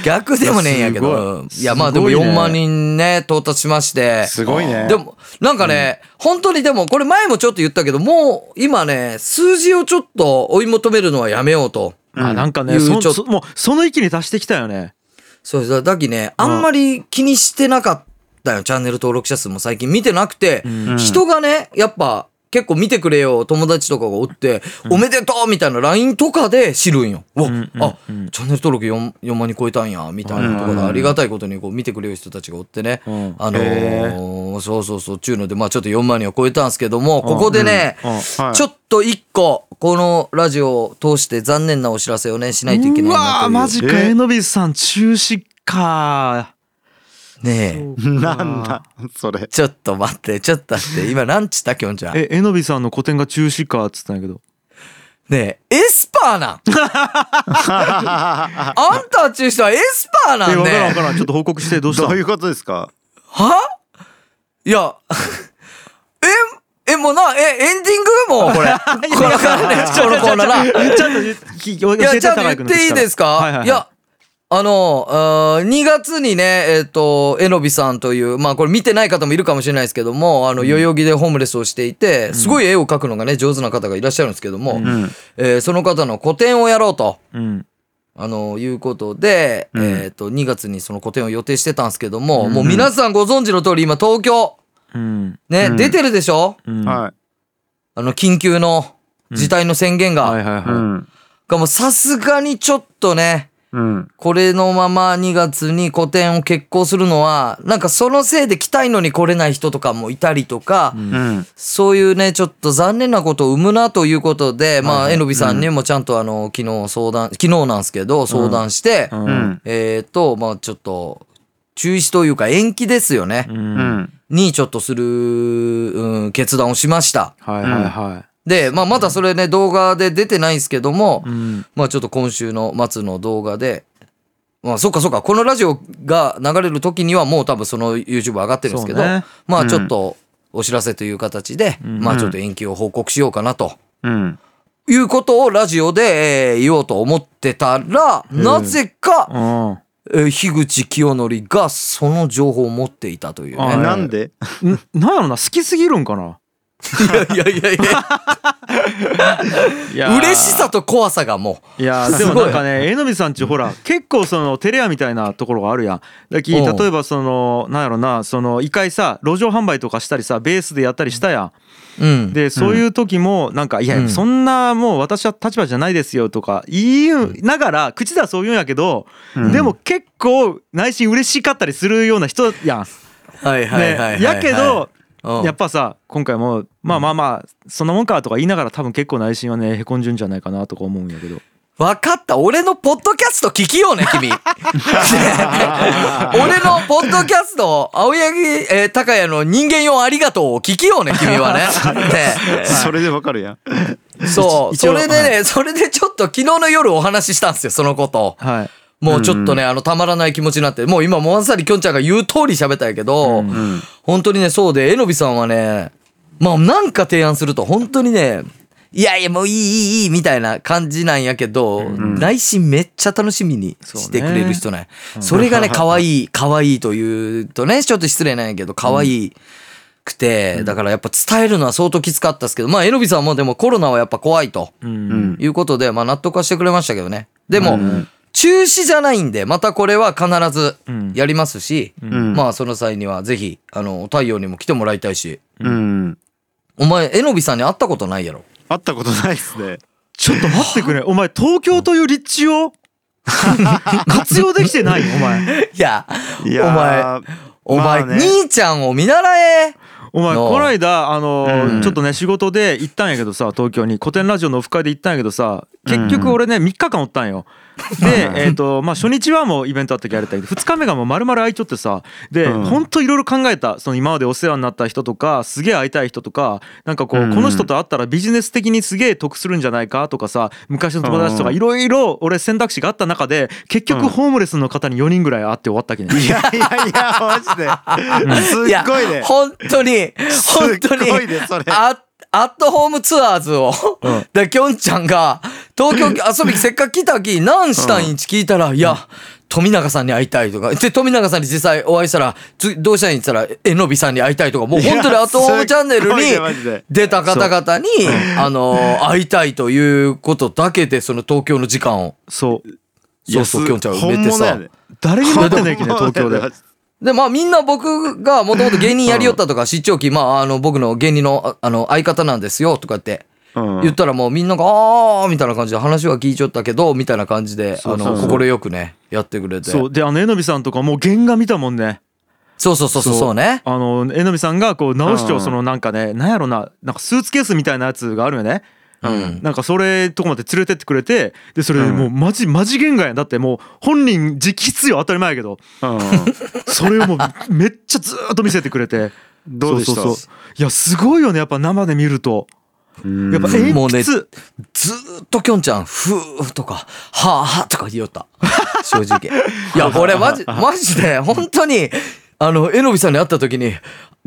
逆でもねえんやけど。いや、まあでも4万人ね、到達しまして。すごいね。でも、なんかね、本当にでも、これ前もちょっと言ったけど、もう、今ね、数字をちょっと追い求めるのはやめようと。あ、なんかね、そもう、その域に達してきたよね。そうだだきねあんまり気にしてなかったよ。チャンネル登録者数も最近見てなくて、ん。人がねやっぱ結構見てくれよ。友達とかがおって、おめでとうみたいな LINE とかで知るんよ。うわ、んあ、チャンネル登録 4, 4万人超えたんやみたいなところでありがたいことにこう見てくれる人たちがおってね、うん。あのーそうそうそうちゅうのでまあちょっと4万人を超えたんですけどもここでね、うん。はい。ちょっと一個このラジオを通して残念なお知らせをねしないといけないう。なわーというマジかええのびさん中止か。ねえ。なんだそれ。ちょっと待って、ちょっと待って、今何つったきょんちゃん？ねええのびさんの個展が中止かっつったんやけど。え、エスパーなん？あんたっちゅう人はエスパーなんえ分からん分ねからん。ちょっと報告してどうした？どういうことですか？は？いや、え、え、もうな、え、エンディングもうこれ。このからね、このコーナーな。ちゃんと言って教えいや、てちゃんと言っていいですか、はいや、あの、あー2月にね、えっ、と、えのびさんという、まあこれ見てない方もいるかもしれないですけども、あの、代々木でホームレスをしていて、すごい絵を描くのがね、上手な方がいらっしゃるんですけども、んえーその方の個展をやろうと。うんあの、いうことで、うん。えっ、と、2月にその個展を予定してたんですけども、もう皆さんご存知の通り、今東京、うん。ね、うん。出てるでしょ？うん。はあの、緊急の事態の宣言が。い。はいはいはい、うん。がもうさすがにちょっとね、うん。これのまま2月に個展を決行するのは、なんかそのせいで来たいのに来れない人とかもいたりとか、うん。そういうね、ちょっと残念なことを生むなということで、まあ、えのびさんにもちゃんとあの、昨日相談、昨日なんですけど、相談して、うんうん。えっ、と、まあちょっと、中止というか延期ですよね。にちょっとする、うん、決断をしました。はいはいはで、まあまだそれね、動画で出てないんですけども、い、うん。まあちょっと今週の末の動画で、まあそっかそっか、このラジオが流れる時にはもう多分その YouTube 上がってるんですけど、ね。まあちょっとお知らせという形で、ん。まあちょっと延期を報告しようかなと。うん。いうことをラジオで、えー言おうと思ってたら、なぜか、うん。えー樋口清則がその情報を持っていたというあね。なんで？ん？なんやろな好きすぎるんかな？いやいやいやいや、嬉しさと怖さがもいやーでもなんかねえのびさんちほら結構そのテレアみたいなところがあるやん。だきうん。例えばそのなんやろなその一回さ路上販売とかしたりさベースでやったりしたやん。う。うん。でそういう時もなんか「いうん。やそんなもう私は立場じゃないですよ」とか言いながら口ではそう言うんやけどうん。でも結構内心嬉しかったりするような人やん。はいはいやけどうんやっぱさ今回もまあまあまあそんなもんかとか言いながら多分結構内心はねへこんじゅんじゃないかなとか思うんやけど。わかった。俺のポッドキャスト聞きようね、君。ね 俺のポッドキャスト、青柳、えー、高谷の人間用ありがとうを聞きようね、君はね。ねそれでわかるやん。そう。それでね、それでちょっと昨日の夜お話ししたんですよ、そのこと。はいもうちょっとね、あの、たまらない気持ちになって、もう今、まさにきょんちゃんが言う通り喋ったんやけど。本当にね、そうで、えのびさんはね、まあなんか提案すると、本当にね、いやいやもういいいいいいみたいな感じなんやけど、内心めっちゃ楽しみにしてくれる人ね。それがね、可愛い、可愛いというとね、ちょっと失礼なんやけど、可愛いくて、だからやっぱ伝えるのは相当きつかったですけど、まあ、えのびさんもでもコロナはやっぱ怖いと。いうことで、まあ納得はしてくれましたけどね。でも、中止じゃないんで、またこれは必ずやりますし、うん。まあその際にはぜひ、あの、太陽にも来てもらいたいし、うん。お前、えのびさんに会ったことないやろ。会ったことないっすね。ちょっと待ってくれお前東京という立地を？活用できてない？お前いや、いやーお前、まあね兄ちゃんを見習え。のお前この間あのーうんちょっとね仕事で行ったんやけどさ東京に古典ラジオのオフ会で行ったんやけどさ結局俺ね3日間おったんよ。でえっとまあ初日はもうイベントあった時やれたけど2日目がもう丸々空いちょってさでうん。ほんといろいろ考えた。その今までお世話になった人とかすげえ会いたい人とかなんかこううん。この人と会ったらビジネス的にすげえ得するんじゃないかとかさ昔の友達とかうん。いろいろ俺選択肢があった中で結局ホームレスの方に4人ぐらい会って終わったけね。いやいやいや、マジで。すっいや、ごいね。本当に、本当にすっごいねそれ、あアットホームツアーズを、だきょんちゃんが、東京 遊びせっかく来たき、何したん？いんち聞いたら、いや、富永さんに会いたいとか、で、富永さんに実際お会いしたら、つどうしたんいん？って言ったら、えのびさんに会いたいとか、もう本当にアットホームチャンネルに出た方々に、あの、会いたいということだけで、その東京の時間を。そう。そうそう、きょんちゃん埋めてさ。誰にも会ってないけね東京で。で、まあみんな僕がもともと芸人やりよったとか、出張期、まああの僕の芸人のああの相方なんですよとかってうん言ったらもうみんなが、あーみたいな感じで話は聞いちゃったけど、みたいな感じで、あの、そうそうそう心よくね、やってくれて。そうであのえのびさんとかもう原画見たもんね。そうそうそうそうそうね。あのえのびさんがこう直しうんをそのなんかねなんやろななんかスーツケースみたいなやつがあるよね。うん。なんかそれとこまで連れてってくれてでそれもうマジマジ原画やん。だってもう本人直筆よ。当たり前やけど。うん。それをもうめっちゃずーっと見せてくれて。どうでした？そうそうそう。いやすごいよね。やっぱ生で見ると。やっぱ鉛筆、もうねずーっときょんちゃん、ふーとか、はーとか言いよった。正直。いや、俺マジ、マジで、本当に、あの、えのびさんに会った時に、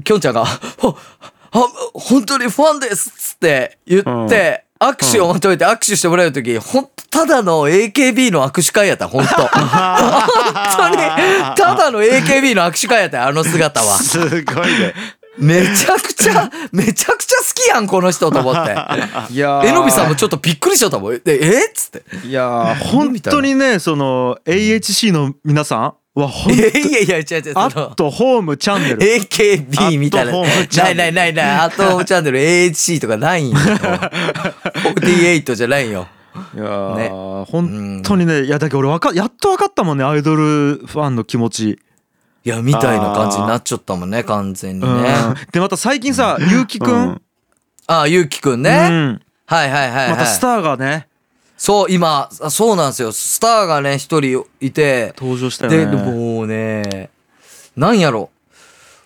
きょんちゃんが、ほあ、本当にファンですっつって言って、握手を求めて握手してもらう時ほんとただの AKB の握手会やったほんと。本当にただの AKB の握手会やったあの姿は。すごいね。めちゃくちゃめちゃくちゃ好きやんこの人と思って。いやー。えのびさんもちょっとびっくりしちゃったもん。ええっつって。いやー本当にねその AHC の皆さんは本 いやいやいや違う違うアットホームチャンネル AKB みたいな。アットホームチャンネルないないないない。アットホームチャンネル AHC とかないんよ。48じゃないよ。いやー本当にねいやだけど俺わかやっと分かったもんねアイドルファンの気持ち、いや、みたいな感じになっちゃったもんね、完全にうんね。でまた最近さゆうきくうんんああ、ゆうきくんうね。んはいはいはいはい。またスターがねそう、今、あそうなんですよ。スターがね、一人いて、登場したよで、ねもうね、なんやろ。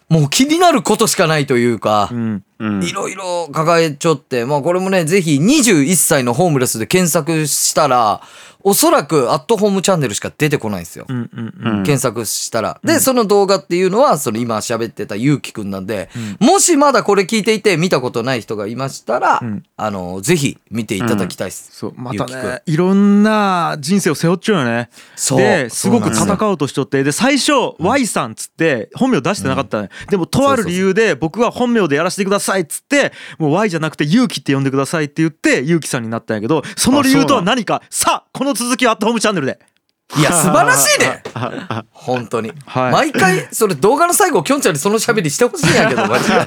もう気になることしかないというかう、んうんいろいろ抱えちょって、まあこれもね、ぜひ21歳のホームレスで検索したら、おそらくアットホームチャンネルしか出てこないんですよ。うんうんうん。検索したら。で、その動画っていうのは、その今喋ってたゆうきくんなんで、もしまだこれ聞いていて見たことない人がいましたら、うん。あの、ぜひ見ていただきたいです。そうまたねいろんな人生を背負っちゃうよね。そう。ですごく戦おうとしとってで最初 Y さんっつって本名出してなかったねでもとある理由で僕は本名でやらせてくださいっつってもう Y じゃなくて勇気って呼んでくださいって言って勇気さんになったんやけどその理由とは何か？さあこの続きはアットホームチャンネルでいや、素晴らしいね。本当に。はい毎回、それ動画の最後、きょんちゃんにその喋りしてほしいんやけど、マジで。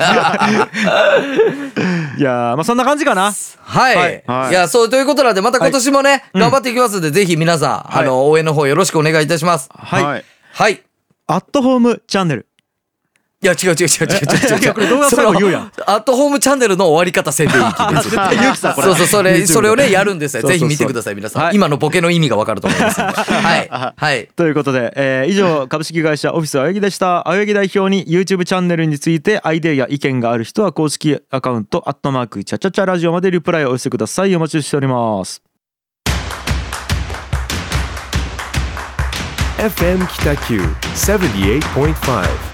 いやーまあそんな感じかなはい、はいはいい。や、そうということなんで、また今年もね、頑張っていきますんで、ぜひ皆さん、あの、応援の方よろしくお願いいたします。はい、はいはい。いアットホームチャンネルや、違う違う違う違う違う違う。いやこれ動画最後言うやんアットホームチャンネルの終わり方せんでいい気です。ゆうきさんこれそうそう、それ、それをね、やるんですよ。ぜひ見てください、皆さん。はい今のボケの意味がわかると思います。はい。はい。ということで、えー以上株式会社オフィス青柳でした青柳代表に YouTube チャンネルについてアイデアや意見がある人は公式アカウントアットマークチャチャチャラジオまでリプライをお寄せくださいお待ちしております FM Kitaku 78.5.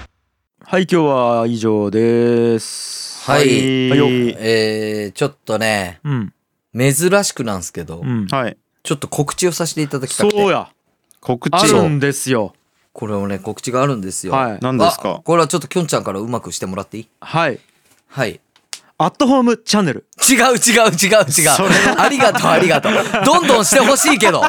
はい今日は以上です。はい。はい。よ。えー、ちょっとね、うん。珍しくなんですけど、うん。はい。ちょっと告知をさせていただきたくて。そうや。告知あるんですよ。これをね、告知があるんですよ。はい。何ですか？あこれはちょっときょんちゃんからうまくしてもらっていい？はい。はい。アットホームチャンネル。違う違う違う違う。ありがとうありがとう。どんどんしてほしいけど。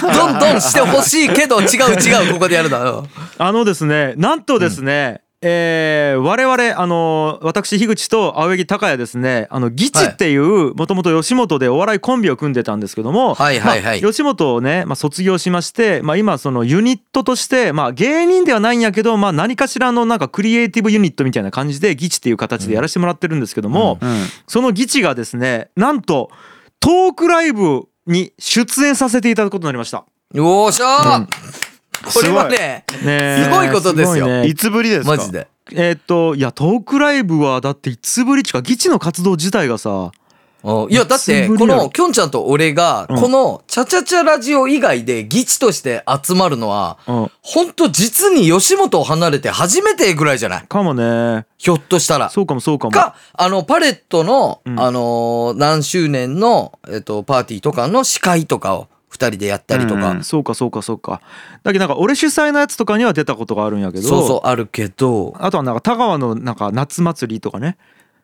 どんどんしてほしいけど違う違う。ここでやるだよ。あのですねなんとですね、えー我々あの私樋口と青柳高也ですねあのギチっていうもともと吉本でお笑いコンビを組んでたんですけども、はいはいはい。まあ吉本をね、まあ、卒業しまして、まあ、今そのユニットとして、まあ、芸人ではないんやけど、まあ、何かしらのなんかクリエイティブユニットみたいな感じでギチっていう形でやらせてもらってるんですけども、うんそのギチがですねなんとトークライブに出演させていただくことになりました。よっしゃー、これはね、ねすごいことですよ。ごいね。いつぶりですか？マジで。えーっといやトークライブはだっていつぶりっちかギチの活動自体がさうん。いや、だって、この、きょんちゃんと俺が、うん。この、チャチャチャラジオ以外で、ギチとして集まるのは、うん。ほんと実に吉本を離れて初めてぐらいじゃない？かもね。ひょっとしたら。そうかもそうかも。か、あの、パレットの、うん。あのー何周年の、えっと、パーティーとかの司会とかを二人でやったりとか。うんそうかそうかそうか。だけどなんか俺主催のやつとかには出たことがあるんやけど。そうそう、あるけど、あとはなんか田川のなんか夏祭りとかね。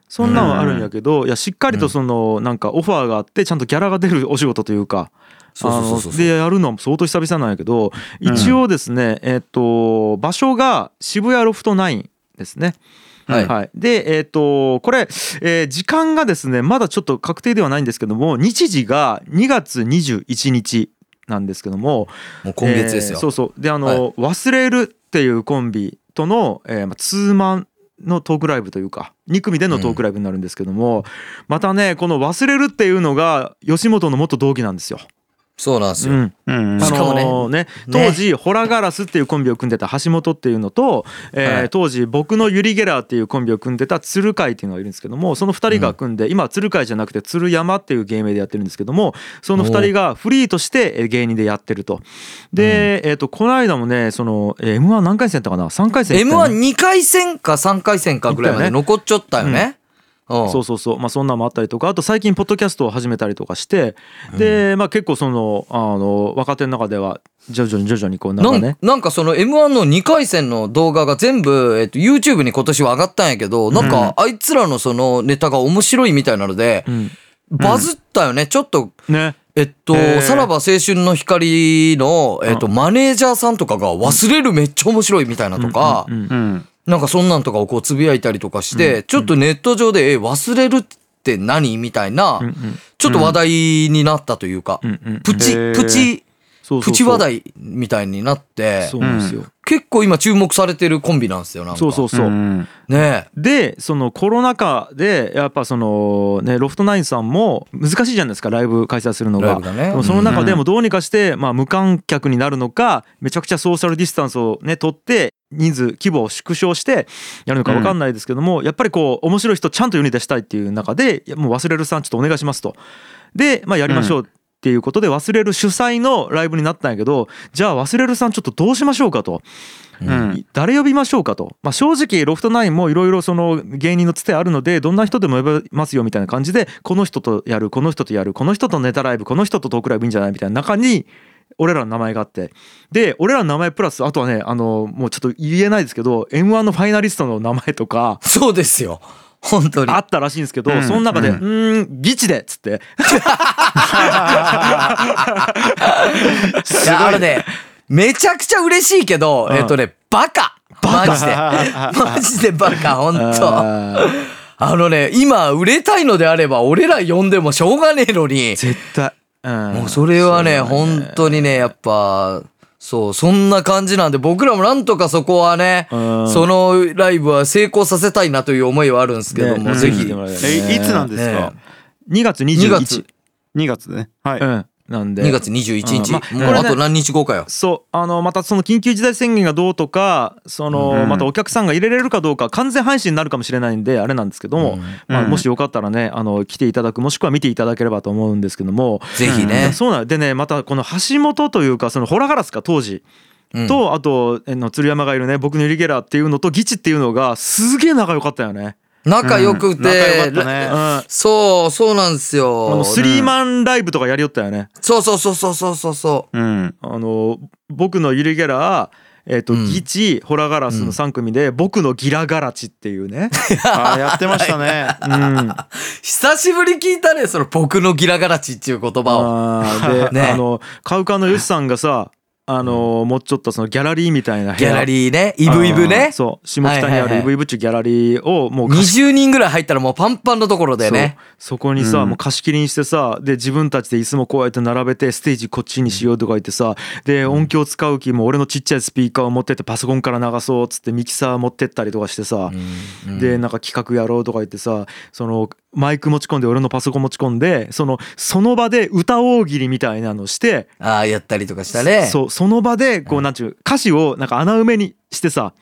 そんなんはあるんやけど、いやしっかりとそのなんかオファーがあってちゃんとギャラが出るお仕事というか。でやるのは相当久々なんやけど。一応ですね、えっ、と場所が渋谷ロフト9ですね。はい。でえっ、とこれ、えー時間がですねまだちょっと確定ではないんですけども日時が2月21日なんですけどももう今月ですよ。えーそうそう。であの、はい。忘れるっていうコンビとの、えーまあ、ツーマンのトークライブというか2組でのトークライブになるんですけども、またねこの忘れるっていうのが吉本の元同期なんですよ。そうなんですよ。うん。うんあしかもね。のね。当時ホラガラスっていうコンビを組んでた橋本っていうのと、えーはい。当時僕のユリ・ゲラーっていうコンビを組んでた鶴海っていうのがいるんですけどもその2人が組んで、今は鶴海じゃなくて鶴山っていう芸名でやってるんですけどもその2人がフリーとしてえー芸人でやってると。で、えー、とこの間もねその m 1何回戦やったかな？3回戦やったよね。M12 回戦か3回戦かぐらいまで残っちゃったよね。うん。そうそうそう。まあそんなんもあったりとかあと最近ポッドキャストを始めたりとかしてでまあ結構そのあの若手の中では徐々に徐々にこうなんかね。なんかその M1 の2回戦の動画が全部、えっと、YouTube に今年は上がったんやけど、なんかあいつらのそのネタが面白いみたいなので、ん。バズったよね。ちょっと、ね。えっと、さらば青春の光の、えっと、マネージャーさんとかが忘れるめっちゃ面白いみたいなとか、なんかそんなんとかをこうつぶやいたりとかして、ちょっとネット上で、え、忘れるって何みたいな、ちょっと話題になったというか、んうんプチ、プチ、プチ話題みたいになってそう、なんですよ結構今注目されてるコンビなんですよ、なんか。そうそうそう。うんね。でそのコロナ禍でやっぱそのねロフトナインさんも難しいじゃないですかライブ開催するのが。ね。その中でもどうにかしてまあ無観客になるのかめちゃくちゃソーシャルディスタンスをね取って人数規模を縮小してやるのか分かんないですけども、やっぱりこう面白い人ちゃんと世に出したいっていう中でもう忘れるさんちょっとお願いしますと。でまあやりましょうっていうことで忘れる主催のライブになったんやけどじゃあ忘れるさんちょっとどうしましょうかと。うん。誰呼びましょうかと、まあ、正直ロフトナインもいろいろその芸人のつてあるのでどんな人でも呼べますよみたいな感じでこの人とやるこの人とやるこの人とネタライブこの人とトークライブいいんじゃないみたいな中に俺らの名前があって。で俺らの名前プラスあとはねあのもうちょっと言えないですけど m 1のファイナリストの名前とか。そうですよ。本当に。あったらしいんですけど、うん。その中で「ううんーんギチで」っつって。いやあのね、めちゃくちゃ嬉しいけど、うん。えっとね、バカ。マジで。マジでバカ、ほんと。あのね、今売れたいのであれば、俺ら呼んでもしょうがねえのに、絶対、うん。もうそれはね、そうだ本当にね、やっぱ、そう、そんな感じなんで、僕らもなんとかそこはね、うん。そのライブは成功させたいなという思いはあるんですけども、ねぜひ。ね。えいつなんですか？ね2月2 21月、2月ね。はい。うんなんで2月21日。うんまあもあと何日後かよ。そうあのまたその緊急事態宣言がどうとかその、うんまたお客さんが入れれるかどうか完全配信になるかもしれないんであれなんですけども、まあ、うんもしよかったらねあの来ていただくもしくは見ていただければと思うんですけども、ぜひね。そうなんでねまたこの橋本というかそのホラガラスか当時うんと、あとえの鶴山がいるね僕のユリゲラーっていうのとギチっていうのがすげえ仲良かったよね。仲良くて、うん仲良かったねうんあそう、そうなんですよ。のスリーマンライブとかやりよったよね。そうそうそうそうそうそうそうんあの僕のユリゲラーえっ、と、うんギチホラガラスの3組で、僕のギラガラチっていうね。あーやってましたねうん。う。久しぶり聞いたね、その僕のギラガラチっていう言葉を。あーで、ねあのカウカウのヨシさんがさあの持っちょったそのギャラリーみたいな部ギ屋ャラリーね、イブイブね。そう。下北にあるイブイブっちゅうギャラリーをもう貸し20人ぐらい入ったらもうパンパンのところでね。そこにさ、うん。もう貸し切りにしてさで自分たちで椅子もこうやって並べてステージこっちにしようとか言ってさで音響使う気も俺のちっちゃいスピーカーを持ってってパソコンから流そうっつってミキサー持ってったりとかしてさ、うん。でなんか企画やろうとか言ってさそのマイク持ち込んで俺のパソコン持ち込んでそのその場で歌大喜利みたいなのしてああ、やったりとかしたね。そうその場でこうなんちゅう歌詞をなんか穴埋めにしてさ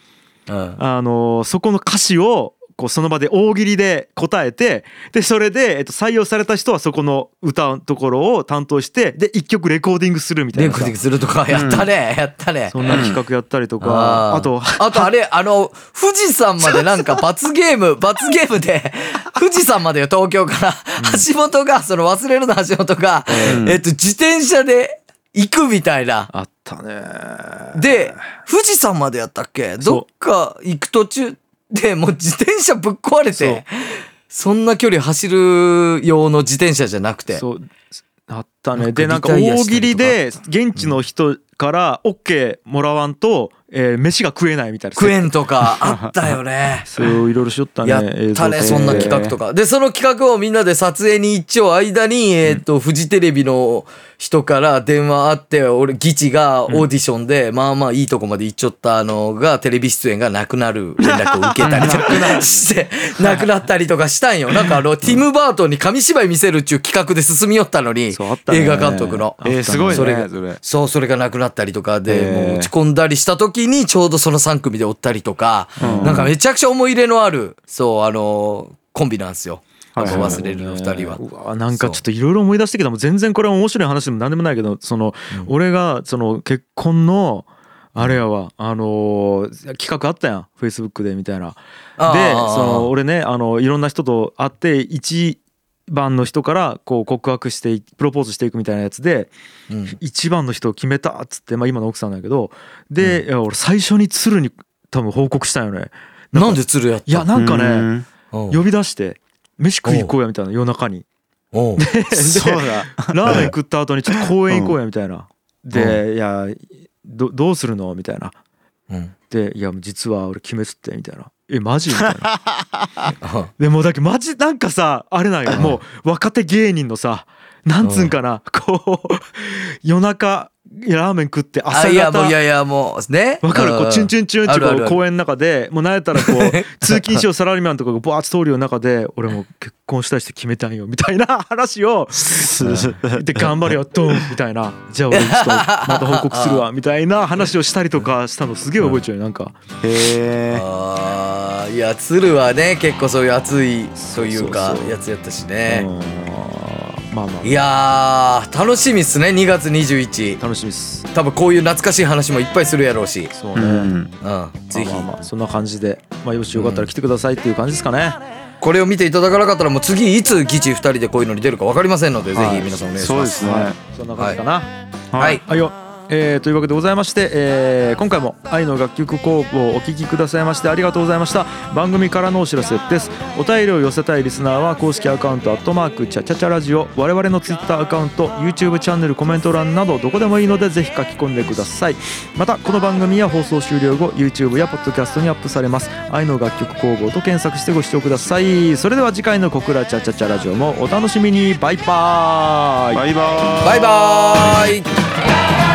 うん。あのーそこの歌詞をこうその場で大喜利で答えてでそれで、えっと、採用された人はそこの歌のところを担当してで一曲レコーディングするみたいなさ。レコーディングするとか、やったね、やったね。そんな企画やったりとか、あー。あとあと あれ、あの、富士山までなんか罰ゲーム、罰ゲームで、富士山までよ、東京から。橋本が、その忘れるの橋本が、えっと、自転車で行くみたいな。あったねで、富士山までやったっけ？どっか行く途中でもう自転車ぶっ壊れて、そんな距離走る用の自転車じゃなくて。そうたね。でなんか大喜利で現地の人から OK もらわんと、えー飯が食えないみたいな。クエンとか あったよね。そういろいろしよったねやったね、そんな企画とか。で、その企画をみんなで撮影に一丁間に、えっと、フジテレビの人から電話あって、俺、ギチがオーディションで、まあまあいいとこまで行っちゃったのが、テレビ出演がなくなる連絡を受けたりとかして、なくなったりとかしたんよ。なんかあの、ティム・バートンに紙芝居見せるっちゅう企画で進み寄ったのにそうあっ、たね。映画監督の。えーすごいねそれがそれ。そう、それがなくなったりとかで、えー。もう落ち込んだりした時に、ちょうどその3組でおったりとか、なんかめちゃくちゃ思い入れのある、そう、あの、コンビなんですよ。あの忘れるの2人は。うわなんかちょっといろいろ思い出してきたもう全然これは面白い話でも何でもないけどその、俺がその結婚のあれやわあのー企画あったやん。フェイスブックでみたいな。でその俺ねあのいろんな人と会って一番の人からこう告白していプロポーズしていくみたいなやつでうん。一番の人を決めたっつって、まあ、今の奥さんだけどで、いや俺最初に鶴に多分報告したんよね。かなんで鶴やったいやなんかねうん。うん。呼び出して飯食い行こうやみたいな夜中に。おう。そうだ。ラーメン食った後にちょっと公園行こうやみたいな。でいやどどうするの？みたいな。うん。でいや実は俺決めつってみたいなえマジ？みたいな。でもうだけどマジなんかさあれなんよ。もう若手芸人のさなんつうんかな。こう夜中ラーメン食って朝あいやもうい方やいやもうね。わかる？こうチュンチュンチュンってこう公園の中でもうなんやったらこう通勤しようサラリーマンとかがバーッと通るような中で俺もう結婚したいして決めたんよみたいな話をで頑張れよドンみたいなじゃあ俺ちょっとまた報告するわみたいな話をしたりとかしたのすげえ覚えちゃうよなんかへえいや鶴はね結構そういう熱いというかやつやったしうねんまあまいやー楽しみっすね2月21あ楽しみです。多分こういう懐かしい話もいっぱいするやろうし。そうね。うん。うん。ぜひまあまあまあそんな感じで。まあよしよかったら来てくださいっていう感じですかね。これを見ていただかなかったらもう次いつギチ2人でこういうのに出るか分かりませんのでぜはいひ皆さんお願いします。そうですね。そんな感じかな。はい。はい。よえーというわけでございまして、えー今回も愛の楽曲工房をお聴きくださいましてありがとうございました。番組からのお知らせです。お便りを寄せたいリスナーは公式アカウント「アットマークチャチャチャラジオ」我々の Twitter アカウント YouTube チャンネルコメント欄などどこでもいいのでぜひ書き込んでください。またこの番組は放送終了後 YouTube や Podcast にアップされます。愛の楽曲工房と検索してご視聴ください。それでは次回の「小倉チャチャチャラジオ」もお楽しみに。バイバーイバイバーイ。バイバーイ。